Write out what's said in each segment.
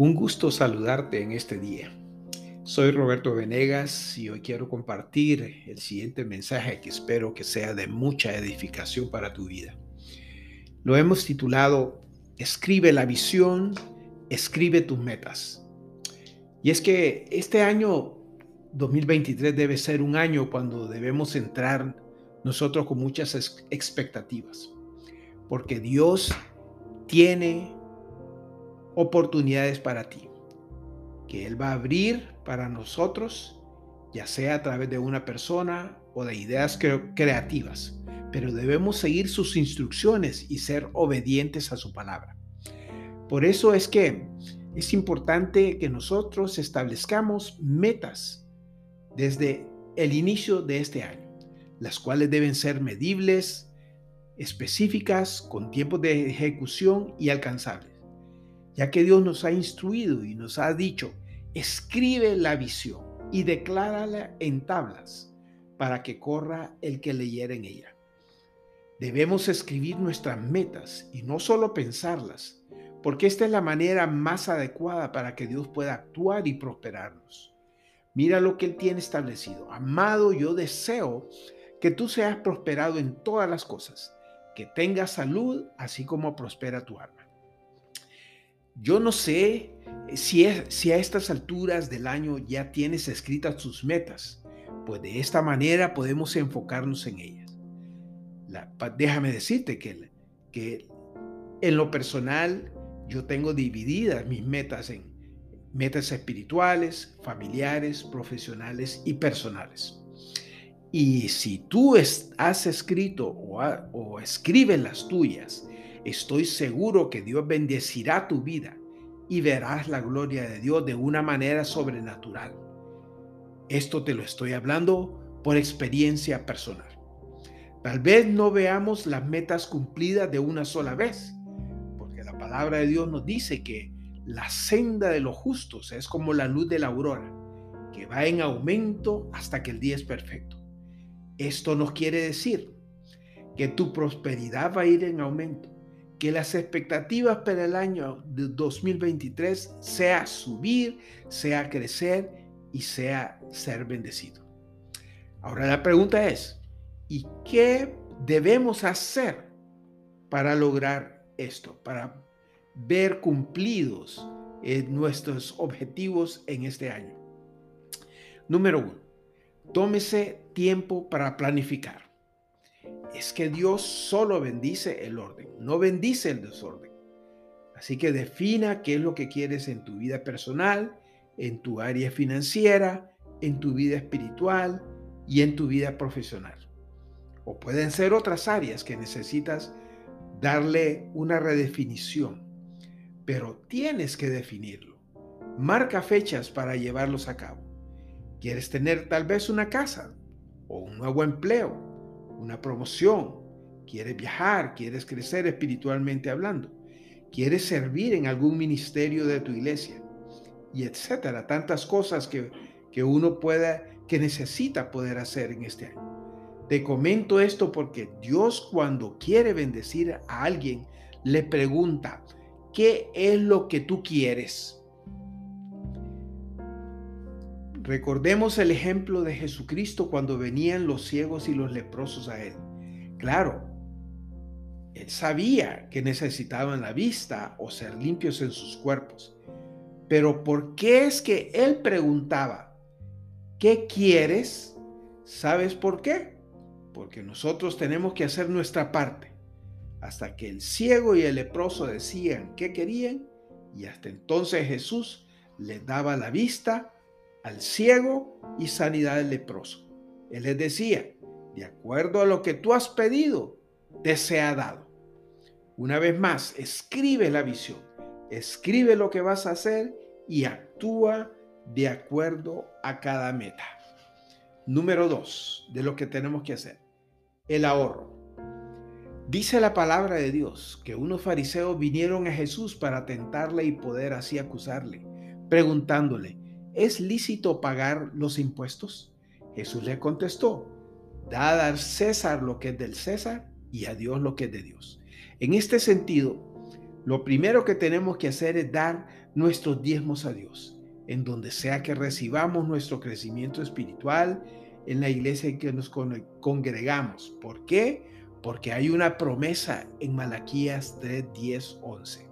Un gusto saludarte en este día. Soy Roberto Venegas y hoy quiero compartir el siguiente mensaje que espero que sea de mucha edificación para tu vida. Lo hemos titulado Escribe la visión, escribe tus metas. Y es que este año 2023 debe ser un año cuando debemos entrar nosotros con muchas expectativas, porque Dios tiene oportunidades para ti, que Él va a abrir para nosotros, ya sea a través de una persona o de ideas creativas, pero debemos seguir sus instrucciones y ser obedientes a su palabra. Por eso es que es importante que nosotros establezcamos metas desde el inicio de este año, las cuales deben ser medibles, específicas, con tiempos de ejecución y alcanzables ya que Dios nos ha instruido y nos ha dicho, escribe la visión y declárala en tablas para que corra el que leyera en ella. Debemos escribir nuestras metas y no solo pensarlas, porque esta es la manera más adecuada para que Dios pueda actuar y prosperarnos. Mira lo que Él tiene establecido. Amado, yo deseo que tú seas prosperado en todas las cosas, que tengas salud, así como prospera tu alma. Yo no sé si, si a estas alturas del año ya tienes escritas tus metas, pues de esta manera podemos enfocarnos en ellas. déjame decirte que, que en lo personal yo tengo divididas mis metas en metas espirituales, familiares, profesionales y personales. Y si tú has escrito o, o escribes las tuyas estoy seguro que Dios bendecirá tu vida y verás la gloria de Dios de una manera sobrenatural. Esto te lo estoy hablando por experiencia personal. Tal vez no veamos las metas cumplidas de una sola vez, porque la palabra de Dios nos dice que la senda de los justos es como la luz de la aurora, que va en aumento hasta que el día es perfecto. Esto nos quiere decir que tu prosperidad va a ir en aumento, que las expectativas para el año de 2023 sea subir, sea crecer y sea ser bendecido. Ahora la pregunta es, ¿y qué debemos hacer para lograr esto, para ver cumplidos eh, nuestros objetivos en este año? Número uno, tómese tiempo para planificar es que Dios solo bendice el orden, no bendice el desorden. Así que defina qué es lo que quieres en tu vida personal, en tu área financiera, en tu vida espiritual y en tu vida profesional. O pueden ser otras áreas que necesitas darle una redefinición, pero tienes que definirlo. Marca fechas para llevarlos a cabo. ¿Quieres tener tal vez una casa o un nuevo empleo? Una promoción, quieres viajar, quieres crecer espiritualmente hablando, quieres servir en algún ministerio de tu iglesia y etcétera, tantas cosas que, que uno pueda, que necesita poder hacer en este año. Te comento esto porque Dios cuando quiere bendecir a alguien le pregunta, ¿qué es lo que tú quieres? Recordemos el ejemplo de Jesucristo cuando venían los ciegos y los leprosos a Él. Claro, Él sabía que necesitaban la vista o ser limpios en sus cuerpos. Pero ¿por qué es que Él preguntaba, ¿qué quieres? ¿Sabes por qué? Porque nosotros tenemos que hacer nuestra parte. Hasta que el ciego y el leproso decían qué querían y hasta entonces Jesús les daba la vista al ciego y sanidad del leproso. Él les decía, de acuerdo a lo que tú has pedido, te sea dado. Una vez más, escribe la visión, escribe lo que vas a hacer y actúa de acuerdo a cada meta. Número dos, de lo que tenemos que hacer, el ahorro. Dice la palabra de Dios que unos fariseos vinieron a Jesús para tentarle y poder así acusarle, preguntándole, ¿es lícito pagar los impuestos? Jesús le contestó, da a César lo que es del César y a Dios lo que es de Dios. En este sentido, lo primero que tenemos que hacer es dar nuestros diezmos a Dios, en donde sea que recibamos nuestro crecimiento espiritual en la iglesia en que nos congregamos. ¿Por qué? Porque hay una promesa en Malaquías 3, 10, 11.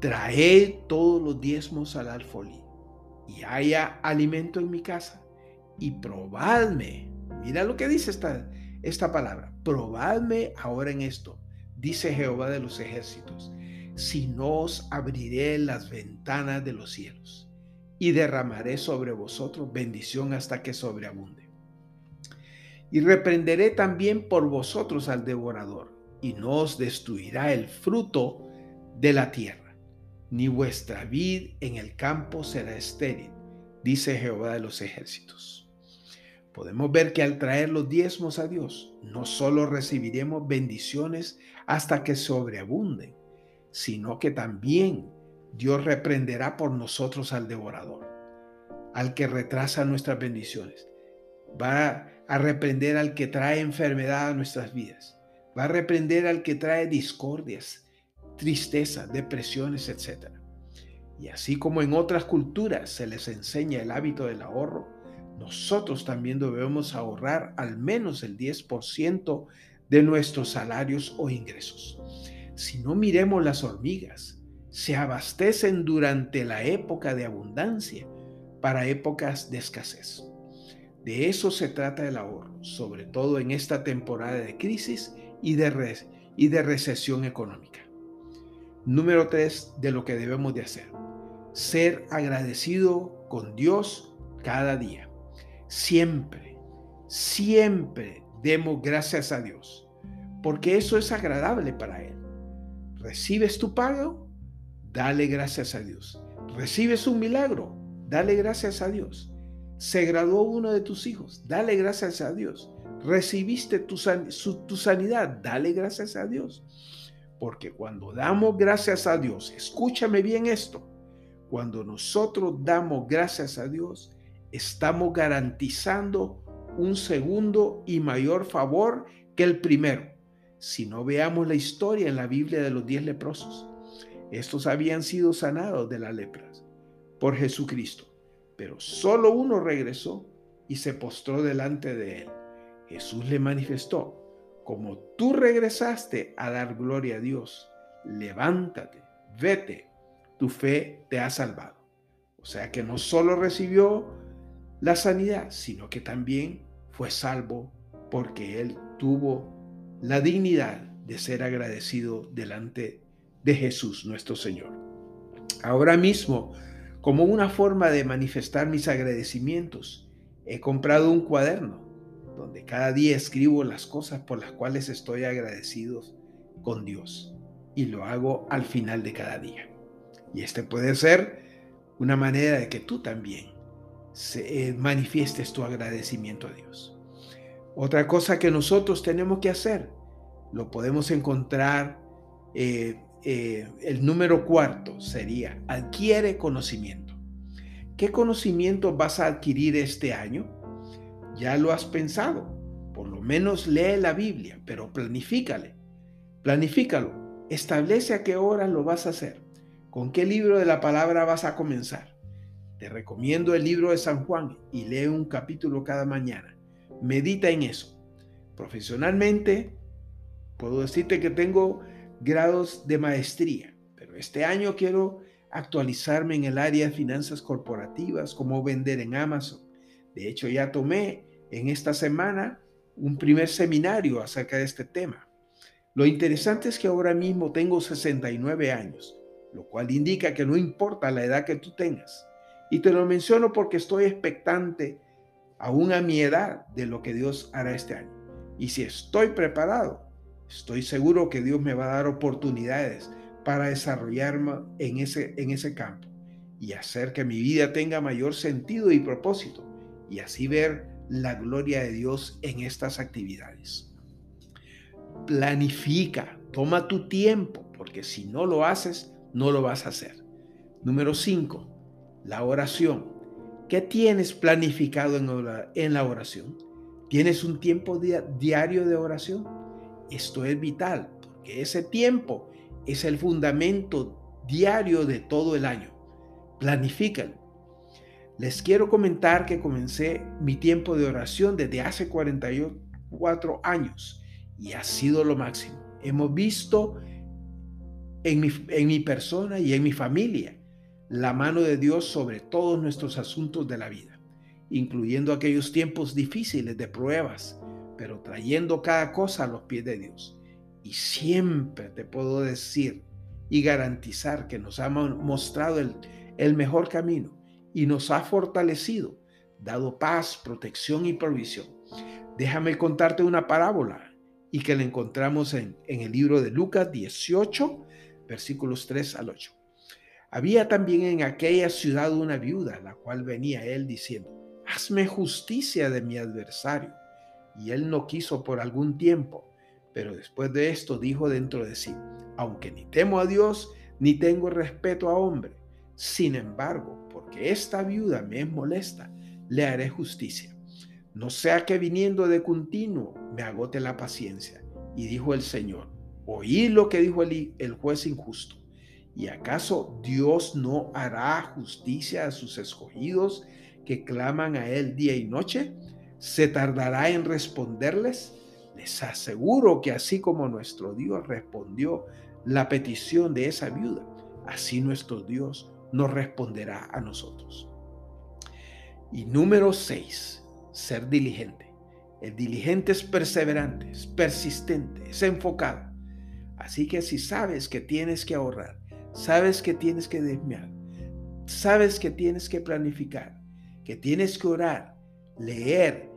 Traed todos los diezmos al alfolí y haya alimento en mi casa y probadme. Mira lo que dice esta, esta palabra. Probadme ahora en esto, dice Jehová de los ejércitos, si no os abriré las ventanas de los cielos y derramaré sobre vosotros bendición hasta que sobreabunde. Y reprenderé también por vosotros al devorador, y no os destruirá el fruto de la tierra, ni vuestra vid en el campo será estéril, dice Jehová de los ejércitos. Podemos ver que al traer los diezmos a Dios, no solo recibiremos bendiciones hasta que sobreabunden, sino que también Dios reprenderá por nosotros al devorador, al que retrasa nuestras bendiciones. Va a reprender al que trae enfermedad a nuestras vidas. Va a reprender al que trae discordias, tristeza, depresiones, etc. Y así como en otras culturas se les enseña el hábito del ahorro, nosotros también debemos ahorrar al menos el 10% de nuestros salarios o ingresos. Si no miremos las hormigas, se abastecen durante la época de abundancia para épocas de escasez. De eso se trata el ahorro, sobre todo en esta temporada de crisis y de, y de recesión económica. Número tres de lo que debemos de hacer. Ser agradecido con Dios cada día. Siempre, siempre demos gracias a Dios, porque eso es agradable para Él. ¿Recibes tu pago? Dale gracias a Dios. ¿Recibes un milagro? Dale gracias a Dios. Se graduó uno de tus hijos, dale gracias a Dios. Recibiste tu, tu sanidad, dale gracias a Dios. Porque cuando damos gracias a Dios, escúchame bien esto, cuando nosotros damos gracias a Dios, estamos garantizando un segundo y mayor favor que el primero. Si no veamos la historia en la Biblia de los diez leprosos, estos habían sido sanados de las lepras por Jesucristo, pero solo uno regresó y se postró delante de él. Jesús le manifestó, como tú regresaste a dar gloria a Dios, levántate, vete, tu fe te ha salvado. O sea que no solo recibió la sanidad, sino que también fue salvo porque él tuvo la dignidad de ser agradecido delante de Jesús nuestro Señor. Ahora mismo, como una forma de manifestar mis agradecimientos, he comprado un cuaderno donde cada día escribo las cosas por las cuales estoy agradecido con Dios y lo hago al final de cada día. Y este puede ser una manera de que tú también se, eh, manifiestes tu agradecimiento a Dios. Otra cosa que nosotros tenemos que hacer, lo podemos encontrar, eh, eh, el número cuarto sería, adquiere conocimiento. ¿Qué conocimiento vas a adquirir este año? Ya lo has pensado. Por lo menos lee la Biblia, pero planifícale. Planifícalo. Establece a qué hora lo vas a hacer. ¿Con qué libro de la palabra vas a comenzar? Te recomiendo el libro de San Juan y lee un capítulo cada mañana. Medita en eso. Profesionalmente, puedo decirte que tengo grados de maestría, pero este año quiero actualizarme en el área de finanzas corporativas, cómo vender en Amazon. De hecho, ya tomé en esta semana un primer seminario acerca de este tema. Lo interesante es que ahora mismo tengo 69 años, lo cual indica que no importa la edad que tú tengas, y te lo menciono porque estoy expectante, aún a mi edad, de lo que Dios hará este año. Y si estoy preparado, estoy seguro que Dios me va a dar oportunidades para desarrollarme en ese, en ese campo y hacer que mi vida tenga mayor sentido y propósito y así ver la gloria de Dios en estas actividades. Planifica, toma tu tiempo, porque si no lo haces, no lo vas a hacer. Número 5 la oración. ¿Qué tienes planificado en la oración? ¿Tienes un tiempo diario de oración? Esto es vital, porque ese tiempo es el fundamento diario de todo el año. Planifícalo. Les quiero comentar que comencé mi tiempo de oración desde hace 44 años y ha sido lo máximo. Hemos visto en mi, persona y en mi familia la mano de Dios sobre todos nuestros asuntos de la vida, incluyendo aquellos tiempos difíciles de pruebas, pero trayendo cada cosa a los pies de Dios. Y siempre te puedo decir y garantizar que nos ha mostrado el mejor camino y nos ha fortalecido, dado paz, protección y provisión. Déjame contarte una parábola y que la encontramos en, el libro de Lucas 18, versículos 3 al 8. Había también en aquella ciudad una viuda, la cual venía él diciendo, hazme justicia de mi adversario. Y él no quiso por algún tiempo, pero después de esto dijo dentro de sí, aunque ni temo a Dios, ni tengo respeto a hombre, sin embargo, porque esta viuda me es molesta, le haré justicia. No sea que viniendo de continuo me agote la paciencia. Y dijo el Señor, oí lo que dijo el, el juez injusto ¿Y acaso Dios no hará justicia a sus escogidos que claman a Él día y noche? ¿Se tardará en responderles? Les aseguro que así como nuestro Dios respondió la petición de esa viuda, así nuestro Dios nos responderá a nosotros. Y número 6, ser diligente. El diligente es perseverante, es persistente, es enfocado. Así que si sabes que tienes que ahorrar, Sabes que tienes que desviar. Sabes que tienes que planificar, que tienes que orar, leer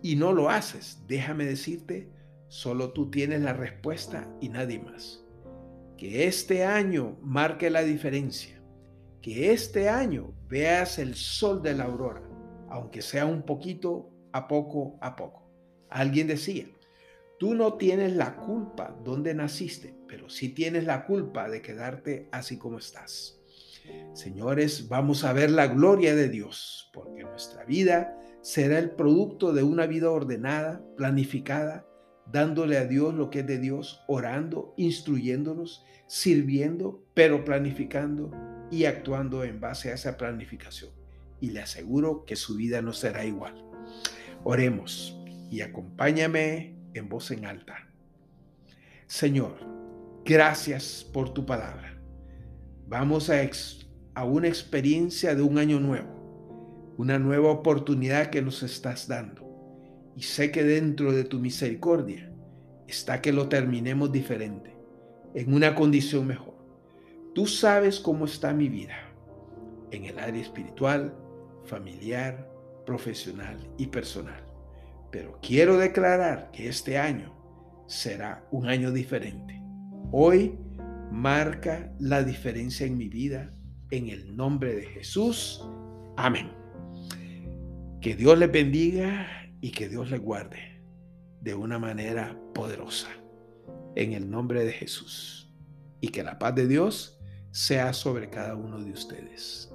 y no lo haces. Déjame decirte, solo tú tienes la respuesta y nadie más. Que este año marque la diferencia. Que este año veas el sol de la aurora, aunque sea un poquito a poco a poco. Alguien decía, tú no tienes la culpa donde naciste, pero sí tienes la culpa de quedarte así como estás. Señores, vamos a ver la gloria de Dios, porque nuestra vida será el producto de una vida ordenada, planificada, dándole a Dios lo que es de Dios, orando, instruyéndonos, sirviendo, pero planificando y actuando en base a esa planificación. Y le aseguro que su vida no será igual. Oremos y acompáñame en voz en alta. Señor, Gracias por tu palabra. Vamos a, a una experiencia de un año nuevo, una nueva oportunidad que nos estás dando. Y sé que dentro de tu misericordia está que lo terminemos diferente, en una condición mejor. Tú sabes cómo está mi vida, en el área espiritual, familiar, profesional y personal. Pero quiero declarar que este año será un año diferente hoy marca la diferencia en mi vida. En el nombre de Jesús. Amén. Que Dios les bendiga y que Dios les guarde de una manera poderosa. En el nombre de Jesús. Y que la paz de Dios sea sobre cada uno de ustedes.